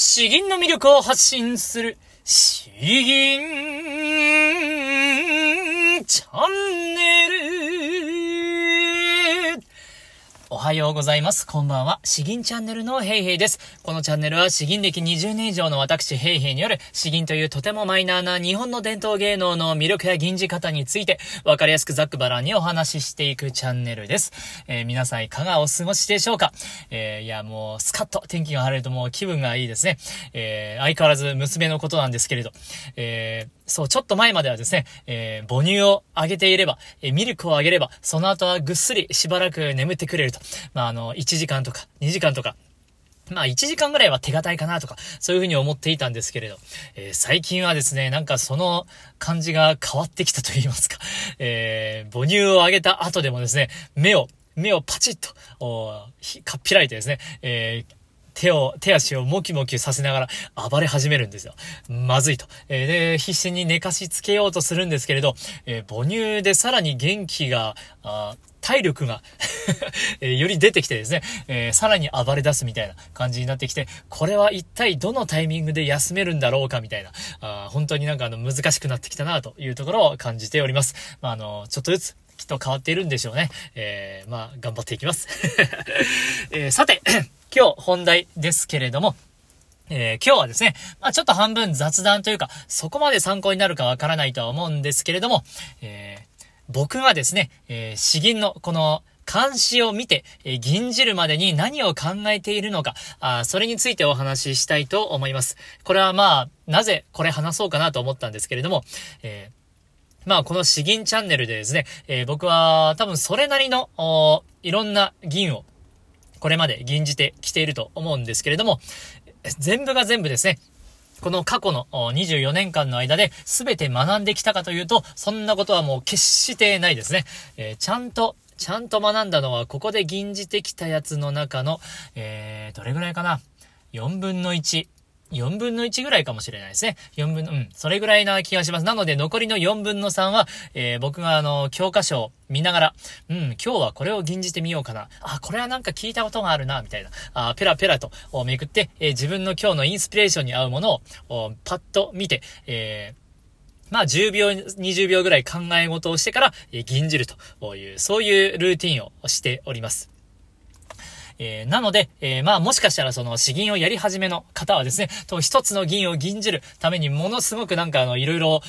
詩吟の魅力を発信する、詩吟チャンネル。はようございます。こんばんは。詩吟チャンネルのヘイヘイです。このチャンネルは詩吟歴20年以上の私ヘイヘイによる詩吟というとてもマイナーな日本の伝統芸能の魅力や吟じ方についてわかりやすくざっくばらんにお話ししていくチャンネルです。えー、皆さんいかがお過ごしでしょうか？えー、いやもうスカッと天気が晴れるともう気分がいいですね。えー、相変わらず娘のことなんですけれど、えー、そう、ちょっと前まではですね、えー、母乳をあげていれば、えー、ミルクをあげれば、その後はぐっすりしばらく眠ってくれると。まあ、あの、1時間とか2時間とか、まあ、1時間ぐらいは手堅いかなとか、そういうふうに思っていたんですけれど、えー、最近はですね、なんかその感じが変わってきたと言いますか、えー、母乳をあげた後でもですね、目を、目をパチッと、おかっぴらいてですね、えー、手を、手足をモキモキさせながら暴れ始めるんですよ。まずいと。えー、で、必死に寝かしつけようとするんですけれど、えー、母乳でさらに元気が、体力が えより出てきてですね、えー、さらに暴れ出すみたいな感じになってきて、これは一体どのタイミングで休めるんだろうかみたいな、あ本当になんかあの難しくなってきたなというところを感じております。まあ、あの、ちょっとずつきっと変わっているんでしょうね。えー、まあ、頑張っていきます。えー、さて、今日本題ですけれども、えー、今日はですね、まあ、ちょっと半分雑談というか、そこまで参考になるかわからないとは思うんですけれども、えー、僕がですね、えー、詩吟のこの監視を見て、えー、吟じるまでに何を考えているのか、あそれについてお話ししたいと思います。これはまあ、なぜこれ話そうかなと思ったんですけれども、え、まあ、この詩吟チャンネルでですね、え、僕は多分それなりの、いろんな銀をこれまで吟じてきていると思うんですけれども、全部が全部ですね、この過去の24年間の間で全て学んできたかというと、そんなことはもう決してないですね。えー、ちゃんと、ちゃんと学んだのは、ここで吟じてきたやつの中の、えー、どれぐらいかな ?4 分の1。4分の1ぐらいかもしれないですね。4分の、うん、それぐらいな気がします。なので、残りの4分の3は、えー、僕があの、教科書を見ながら、うん、今日はこれを吟じてみようかな。あ、これはなんか聞いたことがあるな、みたいな。あ、ペラペラとめくって、えー、自分の今日のインスピレーションに合うものを、パッと見て、えーまあ、10秒、20秒ぐらい考え事をしてから、えー、吟じるという、そういうルーティンをしております。えー、なので、えー、まあもしかしたらその詩吟をやり始めの方はですね、と一つの銀を吟じるためにものすごくなんかあの、いろいろ、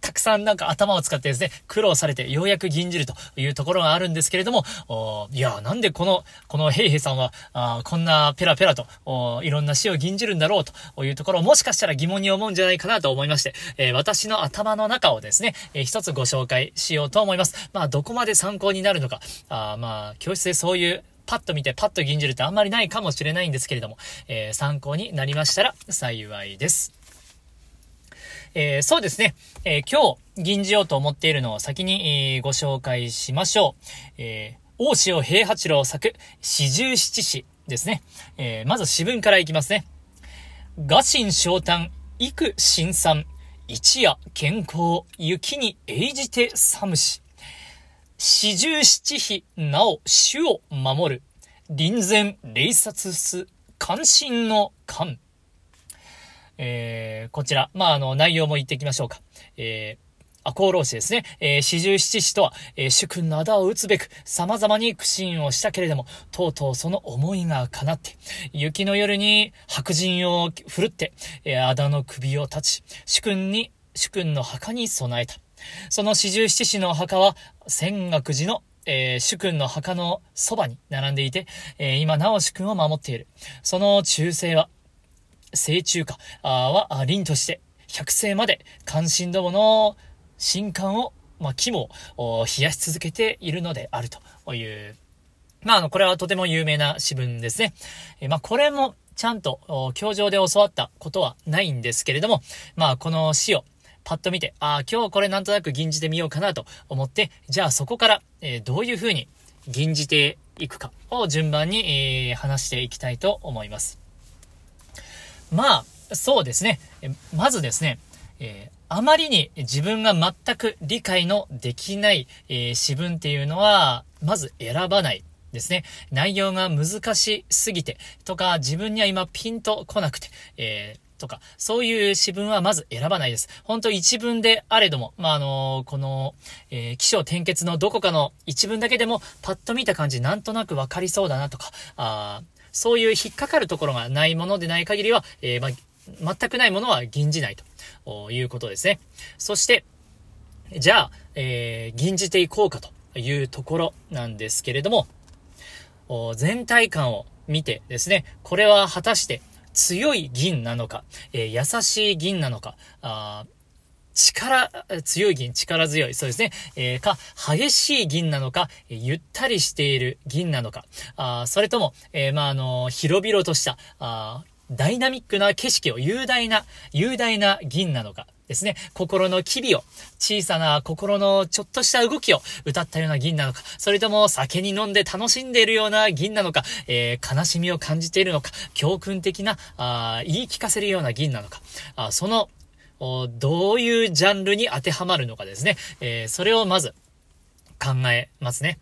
たくさんなんか頭を使ってですね、苦労されてようやく吟じるというところがあるんですけれども、おいや、なんでこの、このヘイヘイさんは、あこんなペラペラとお、いろんな詩を吟じるんだろうというところをもしかしたら疑問に思うんじゃないかなと思いまして、えー、私の頭の中をですね、えー、一つご紹介しようと思います。まあ、どこまで参考になるのか、あまあ、教室でそういうパッと見てパッと吟じるってあんまりないかもしれないんですけれども、えー、参考になりましたら幸いです。えー、そうですね、えー、今日吟じようと思っているのを先に、えー、ご紹介しましょう。え大塩平八郎作、四十七詩ですね。えまず詩文からいきますね。画心昇誕、幾新産、一夜健康、雪に永じて寒し。四十七日、なお、主を守る。臨前、霊殺す、関心の関。えー、こちら、まあ、あの、内容も言っていきましょうか。えー、赤穂浪士ですね。えー、四十七士とは、えー、主君の仇を討つべく、様々に苦心をしたけれども、とうとうその思いが叶って、雪の夜に白人を振るって、えー、仇の首を立ち、主君に、主君の墓に備えた。その四十七士の墓は、仙岳寺のえー、主君の墓のそばに並んでいて、えー、今なお主君を守っている。その忠誠は、聖中華は凛として、百世まで関心どもの神官を、まあ、肝を冷やし続けているのであるという。まあ、あの、これはとても有名な詩文ですね。えー、まあ、これもちゃんと、教場で教わったことはないんですけれども、まあ、この詩を、パッと見て、ああ、今日これなんとなく吟じてみようかなと思って、じゃあそこから、えー、どういう風に吟じていくかを順番に、えー、話していきたいと思います。まあ、そうですね。まずですね、えー、あまりに自分が全く理解のできない、えー、詩文っていうのは、まず選ばないですね。内容が難しすぎて、とか、自分には今ピンと来なくて、えーとか、そういう詩文はまず選ばないです。本当一文であれども、まあ、あの、この、えー、気象転結のどこかの一文だけでも、パッと見た感じ、なんとなくわかりそうだなとか、あそういう引っかかるところがないものでない限りは、えー、ま、全くないものは吟じないということですね。そして、じゃあ、えー、吟じていこうかというところなんですけれども、全体感を見てですね、これは果たして強い銀なのか、えー、優しい銀なのか、あ力、強い銀、力強い、そうですね、えー、か、激しい銀なのか、ゆったりしている銀なのか、あそれとも、えー、まあ、あの、広々とした、あダイナミックな景色を雄大な、雄大な銀なのか、ですね、心の機微を、小さな心のちょっとした動きを歌ったような銀なのか、それとも酒に飲んで楽しんでいるような銀なのか、えー、悲しみを感じているのか、教訓的な、あ言い聞かせるような銀なのか、あその、どういうジャンルに当てはまるのかですね、えー、それをまず考えますね。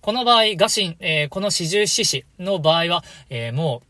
この場合、ガシン、えー、この四十四士の場合は、えー、もう、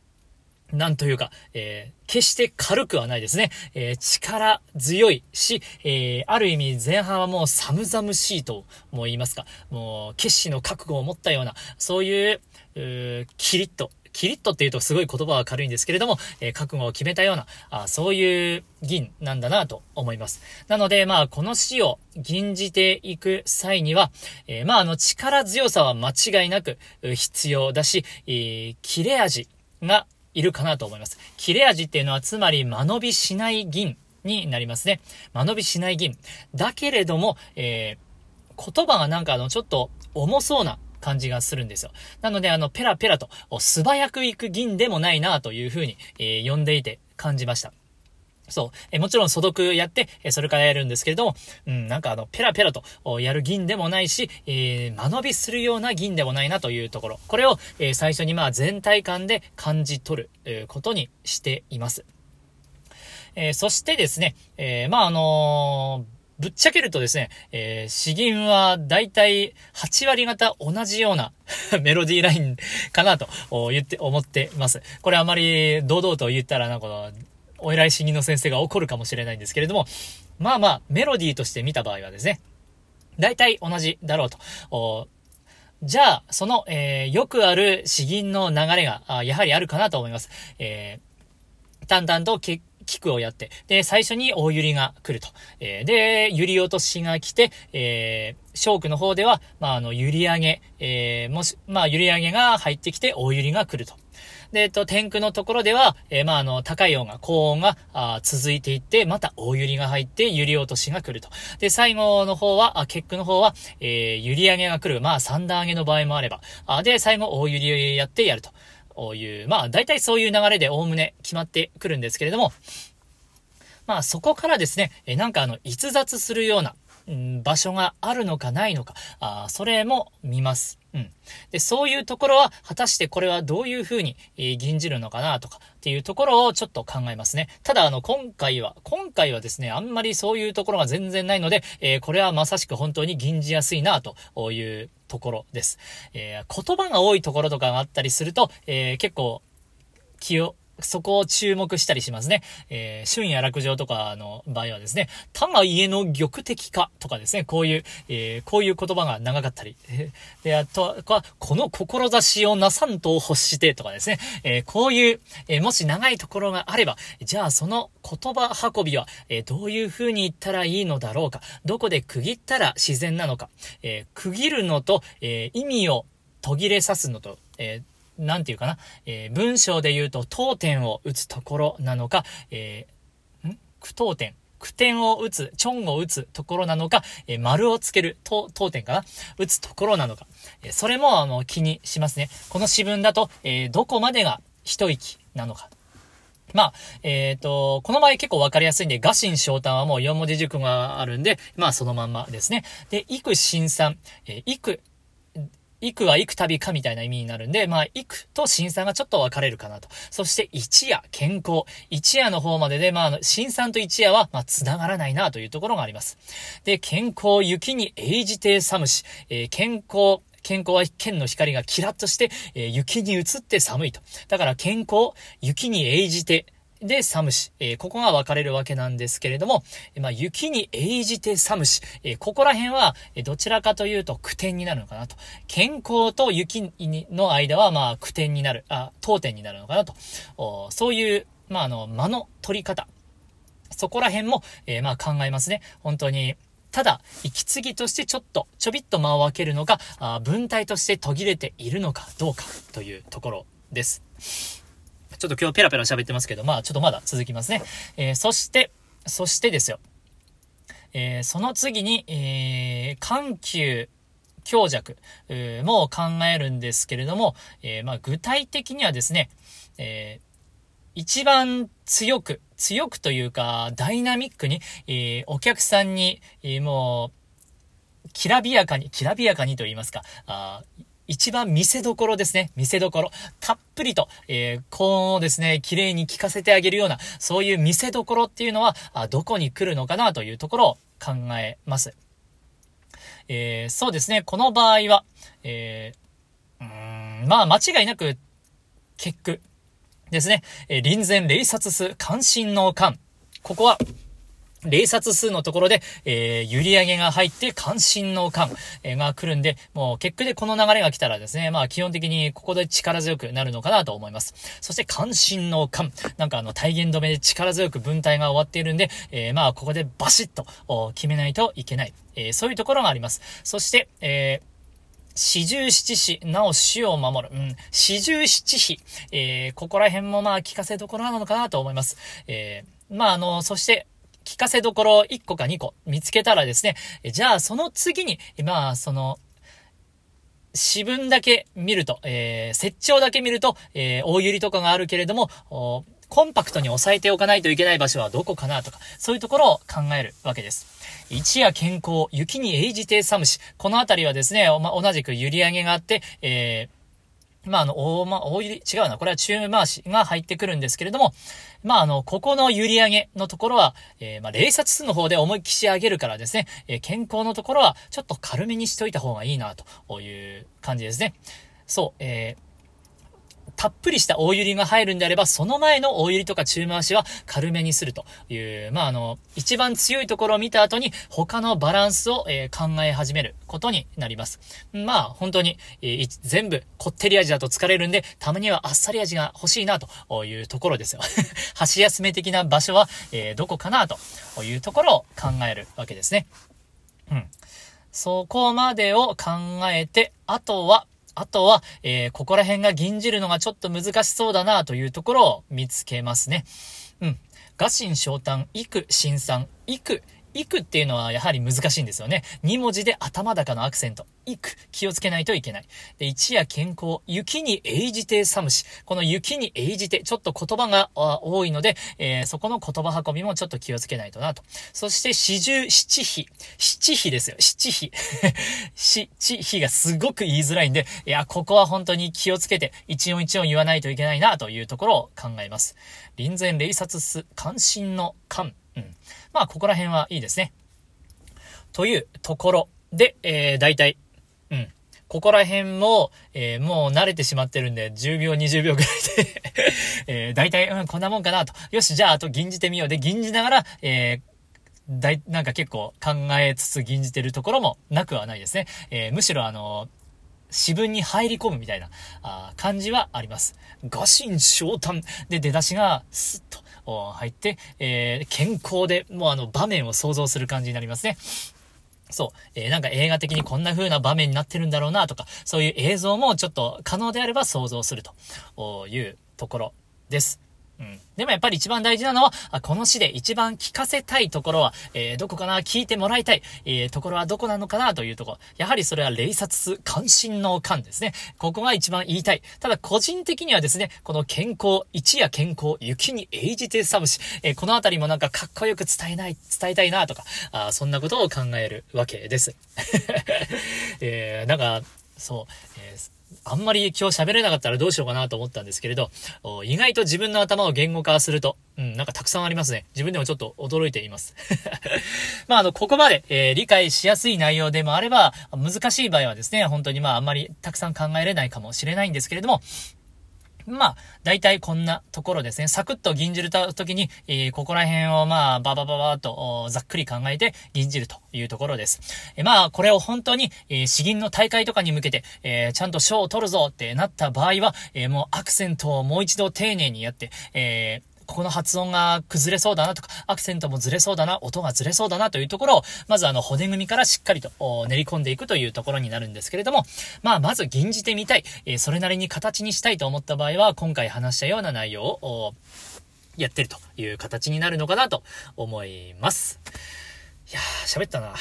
なんというか、えー、決して軽くはないですね。えー、力強いし、えー、ある意味前半はもう寒々しいとも言いますか、もう決死の覚悟を持ったような、そういう、うキリッと、キリッとって言うとすごい言葉は軽いんですけれども、えー、覚悟を決めたような、あそういう銀なんだなと思います。なので、まあ、この死を吟じていく際には、えー、まあ、あの、力強さは間違いなく必要だし、えー、切れ味がいるかなと思います。切れ味っていうのは、つまり間延びしない銀になりますね。間延びしない銀。だけれども、えー、言葉がなんかあの、ちょっと重そうな感じがするんですよ。なので、あの、ペラペラと、素早くいく銀でもないなというふうに、えー、呼んでいて感じました。そう。えもちろん素読やって、えそれからやるんですけれども、うん、なんかあの、ペラペラとやる銀でもないし、えー、間延びするような銀でもないなというところ。これを、えー、最初にまあ全体感で感じ取る、えー、ことにしています。えー、そしてですね、えー、まああのーぶっちゃけるとですね、えー、詩吟はだいたい8割方同じような メロディーラインかなと言って、思ってます。これあまり堂々と言ったらなんかお偉い詩吟の先生が怒るかもしれないんですけれども、まあまあ、メロディーとして見た場合はですね、大体同じだろうと。じゃあ、その、えー、よくある詩吟の流れが、やはりあるかなと思います。えー、淡々とキックをやって、で、最初に大揺りが来ると。えー、で、揺り落としが来て、えー、ショークの方では、まあ、あの、揺り上げ、えー、もし、まあ、揺り上げが入ってきて、大揺りが来ると。で、えっと、天空のところでは、えー、まあ、あの、高い音が、高音が、あ続いていって、また大揺りが入って、揺り落としが来ると。で、最後の方は、あ、結句の方は、えー、揺り上げが来る。まあ、三段上げの場合もあれば。あで、最後、大揺りをやってやると。いう、まあ、大体そういう流れで、おおむね決まってくるんですけれども、まあ、そこからですね、えなんかあの、逸脱するような、うん、場所があるのかないのか、あそれも見ます。うん。で、そういうところは、果たしてこれはどういうふうに、えー、吟じるのかなとか、っていうところをちょっと考えますね。ただ、あの、今回は、今回はですね、あんまりそういうところが全然ないので、えー、これはまさしく本当に吟じやすいな、というところです。えー、言葉が多いところとかがあったりすると、え、結構、気を、そこを注目したりしますね。えー、春夜落城とかの場合はですね、他が家の玉的かとかですね、こういう、えー、こういう言葉が長かったり、で、あとは、この志をなさんと欲してとかですね、えー、こういう、えー、もし長いところがあれば、じゃあその言葉運びは、えー、どういう風に言ったらいいのだろうか、どこで区切ったら自然なのか、えー、区切るのと、えー、意味を途切れさすのと、えーなんていうかな、えー、文章で言うと、当点を打つところなのか、えー、ん？句当点。句点を打つ、チョンを打つところなのか、えー、丸をつける、当、当点かな？打つところなのか。えー、それも、あの、気にしますね。この詩文だと、えー、どこまでが一息なのか。まあ、えっ、ー、と、この場合結構わかりやすいんで、ガシン昇胆はもう4文字熟語があるんで、まあそのまんまですね。で、幾新産、えー、幾行くは行く旅かみたいな意味になるんで、まあ、行くと新さんがちょっと分かれるかなと。そして一夜、健康。一夜の方までで、まあ、新さんと一夜は、まあ、繋がらないなというところがあります。で、健康、雪に永じて寒し、えー、健康、健康は剣の光がキラッとして、えー、雪に移って寒いと。だから健康、雪に応じて、で、寒し、えー、ここが分かれるわけなんですけれども、まあ、雪に応じて寒し、えー、ここら辺は、えどちらかというと苦点になるのかなと。健康と雪の間は、まあ、苦点になる、あ、当点になるのかなと。そういう、まあ、あの、間の取り方。そこら辺も、えまあ、考えますね。本当に、ただ、息継ぎとしてちょっと、ちょびっと間を空けるのか、あ文体として途切れているのかどうかというところです。ちょっと今日ペラペラ喋ってますけど、まあちょっとまだ続きますね。えー、そして、そしてですよ。えー、その次に、えー、緩急、強弱、も考えるんですけれども、えー、まあ具体的にはですね、えー、一番強く、強くというか、ダイナミックに、え、お客さんに、え、もう、きらびやかに、きらびやかにと言いますか、あ一番見せどころですね。見せどころ。たっぷりと、えー、こうですね、綺麗に聞かせてあげるような、そういう見せどころっていうのは、あどこに来るのかなというところを考えます。えー、そうですね、この場合は、えー、まあ間違いなく、結句ですね。えー、臨前霊察数関心の間。ここは、霊察数のところで、えー、揺り上げが入って関心の感、えー、が来るんで、もう結局でこの流れが来たらですね、まあ基本的にここで力強くなるのかなと思います。そして関心の感、なんかあの体言止めで力強く文体が終わっているんで、えー、まあここでバシッと決めないといけない。えー、そういうところがあります。そして、えー四十七士、なお死を守る。うん。四十七士。えー、ここら辺もまあ聞かせどころなのかなと思います。えー、まああの、そして、聞かせどころ1個か2個見つけたらですね、じゃあその次に、まあその、私文だけ見ると、えー、設長だけ見ると、えー、大百合とかがあるけれども、コンパクトに押さえておかないといけない場所はどこかなとか、そういうところを考えるわけです。一夜健康、雪に応じて寒し。このあたりはですね、ま、同じく揺り上げがあって、えーまあ、あの、大、ま、大入り、違うな。これはチューム回しが入ってくるんですけれども、まあ、あの、ここの揺り上げのところは、えー、まあ、冷殺数の方で思いっきし上げるからですね、えー、健康のところは、ちょっと軽めにしといた方がいいな、という感じですね。そう、えー、たっぷりした大揺りが入るんであれば、その前の大揺りとか中回しは軽めにするという、まあ、あの、一番強いところを見た後に、他のバランスを、えー、考え始めることになります。まあ、本当に、えー、全部、こってり味だと疲れるんで、たまにはあっさり味が欲しいな、というところですよ。箸休め的な場所は、えー、どこかな、というところを考えるわけですね。うん。そこまでを考えて、あとは、あとは、えー、ここら辺が銀じるのがちょっと難しそうだなというところを見つけますね。うん。ガシン昇誕、育、新産、育、いくっていうのはやはり難しいんですよね。2文字で頭高のアクセント。いく。気をつけないといけない。で、一夜健康。雪に永じて寒し。この雪に永じて、ちょっと言葉が多いので、えー、そこの言葉運びもちょっと気をつけないとなと。そして四十七比。七比ですよ。七比。七比がすごく言いづらいんで、いや、ここは本当に気をつけて、一音一音言わないといけないなというところを考えます。臨前霊察す、関心の関。うん。まあ、ここら辺はいいですね。というところで、えー、大体、うん。ここら辺も、えー、もう慣れてしまってるんで、10秒、20秒ぐらいで えー、大体、うん、こんなもんかなと。よし、じゃあ、あと、吟じてみよう。で、吟じながら、えー、だい、なんか結構考えつつ吟じてるところもなくはないですね。えー、むしろあの詩文に入り込むみたいなあ感じはあります。ガシン昇誕で出だしがスッと入って、えー、健康で、もうあの、場面を想像する感じになりますね。そう。えー、なんか映画的にこんな風な場面になってるんだろうなとか、そういう映像もちょっと可能であれば想像するというところです。うん。でもやっぱり一番大事なのは、この詩で一番聞かせたいところは、えー、どこかな聞いてもらいたい、えー、ところはどこなのかなというところ。やはりそれは霊察関心の感ですね。ここが一番言いたい。ただ個人的にはですね、この健康、一夜健康、雪に永じて寒し、えー、このあたりもなんかかっこよく伝えない、伝えたいなとか、あそんなことを考えるわけです。えー、なんか、そう、えーあんまり今日喋れなかったらどうしようかなと思ったんですけれど、意外と自分の頭を言語化すると、うん、なんかたくさんありますね。自分でもちょっと驚いています。まあ、あの、ここまで、えー、理解しやすい内容でもあれば、難しい場合はですね、本当にまあ、あんまりたくさん考えれないかもしれないんですけれども、まあ、大体こんなところですね。サクッと銀じるた時に、えー、ここら辺をまあ、ババババーと、ざっくり考えて銀じるというところです。えー、まあ、これを本当に、えー、詩吟の大会とかに向けて、えー、ちゃんと賞を取るぞってなった場合は、えー、もうアクセントをもう一度丁寧にやって、えー、ここの発音が崩れそうだなとか、アクセントもずれそうだな、音がずれそうだなというところを、まずあの、骨組みからしっかりと練り込んでいくというところになるんですけれども、まあ、まず吟じてみたい、えー、それなりに形にしたいと思った場合は、今回話したような内容を、やってるという形になるのかなと思います。いやー、喋ったな。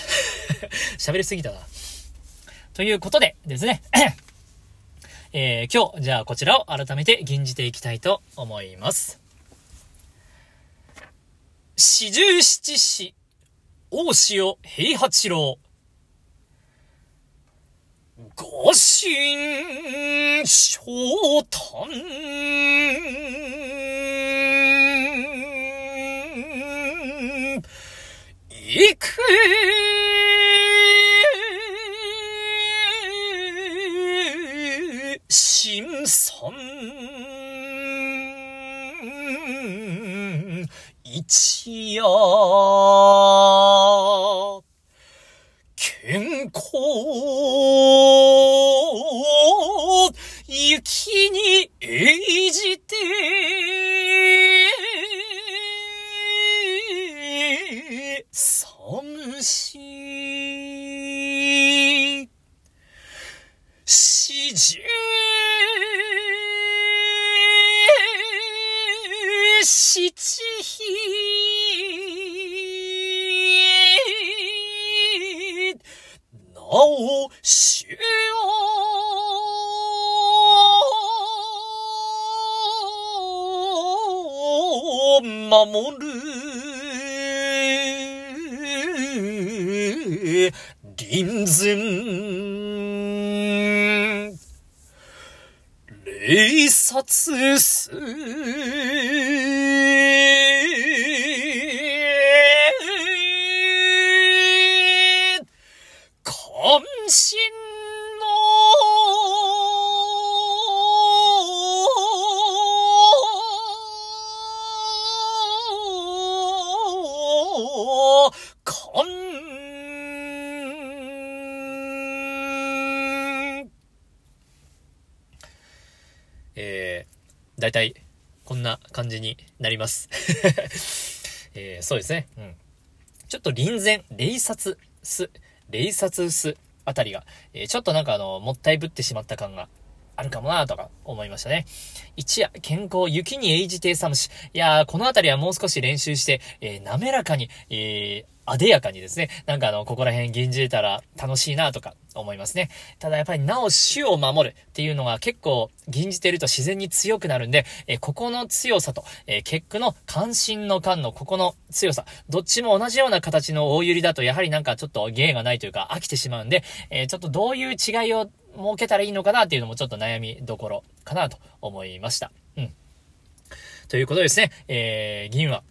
喋りすぎたな。ということでですね、えー、今日、じゃあこちらを改めて吟じていきたいと思います。四十七士、大塩平八郎。五神昇誕。い一夜、健康、守る。臨前霊殺す。大体こんな感じになります。えー、そうですね。うん。ちょっと臨前、霊殺す、霊殺すあたりが、えー、ちょっとなんかあの、もったいぶってしまった感があるかもなとか思いましたね。一夜、健康、雪に英じて寒し。いやー、このあたりはもう少し練習して、えー、滑らかに、えー、あでやかにですね、なんかあの、ここら辺吟じれたら楽しいなとか思いますね。ただやっぱりなお死を守るっていうのが結構吟じてると自然に強くなるんで、えここの強さと、え結句の関心の間のここの強さ、どっちも同じような形の大揺りだとやはりなんかちょっと芸がないというか飽きてしまうんで、えちょっとどういう違いを設けたらいいのかなっていうのもちょっと悩みどころかなと思いました。うん。ということですね、えー、銀は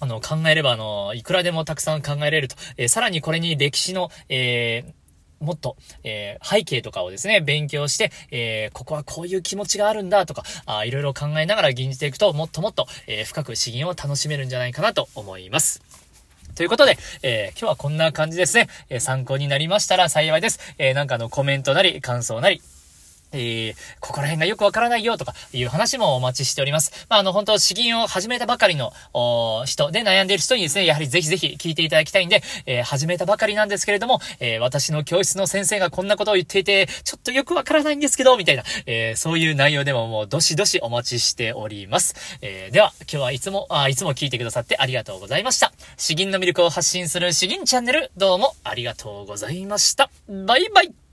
あの、考えれば、あの、いくらでもたくさん考えれると。えー、さらにこれに歴史の、えー、もっと、えー、背景とかをですね、勉強して、えー、ここはこういう気持ちがあるんだとか、あいろいろ考えながら吟じていくと、もっともっと、えー、深く詩吟を楽しめるんじゃないかなと思います。ということで、えー、今日はこんな感じですね。えー、参考になりましたら幸いです。えー、なんかのコメントなり、感想なり、えー、ここら辺がよくわからないよとかいう話もお待ちしております。まあ、あの、本当資金を始めたばかりの、人で悩んでいる人にですね、やはりぜひぜひ聞いていただきたいんで、えー、始めたばかりなんですけれども、えー、私の教室の先生がこんなことを言っていて、ちょっとよくわからないんですけど、みたいな、え、そういう内容でももうどしどしお待ちしております。え、では、今日はいつも、あ、いつも聞いてくださってありがとうございました。詩吟の魅力を発信する詩吟チャンネル、どうもありがとうございました。バイバイ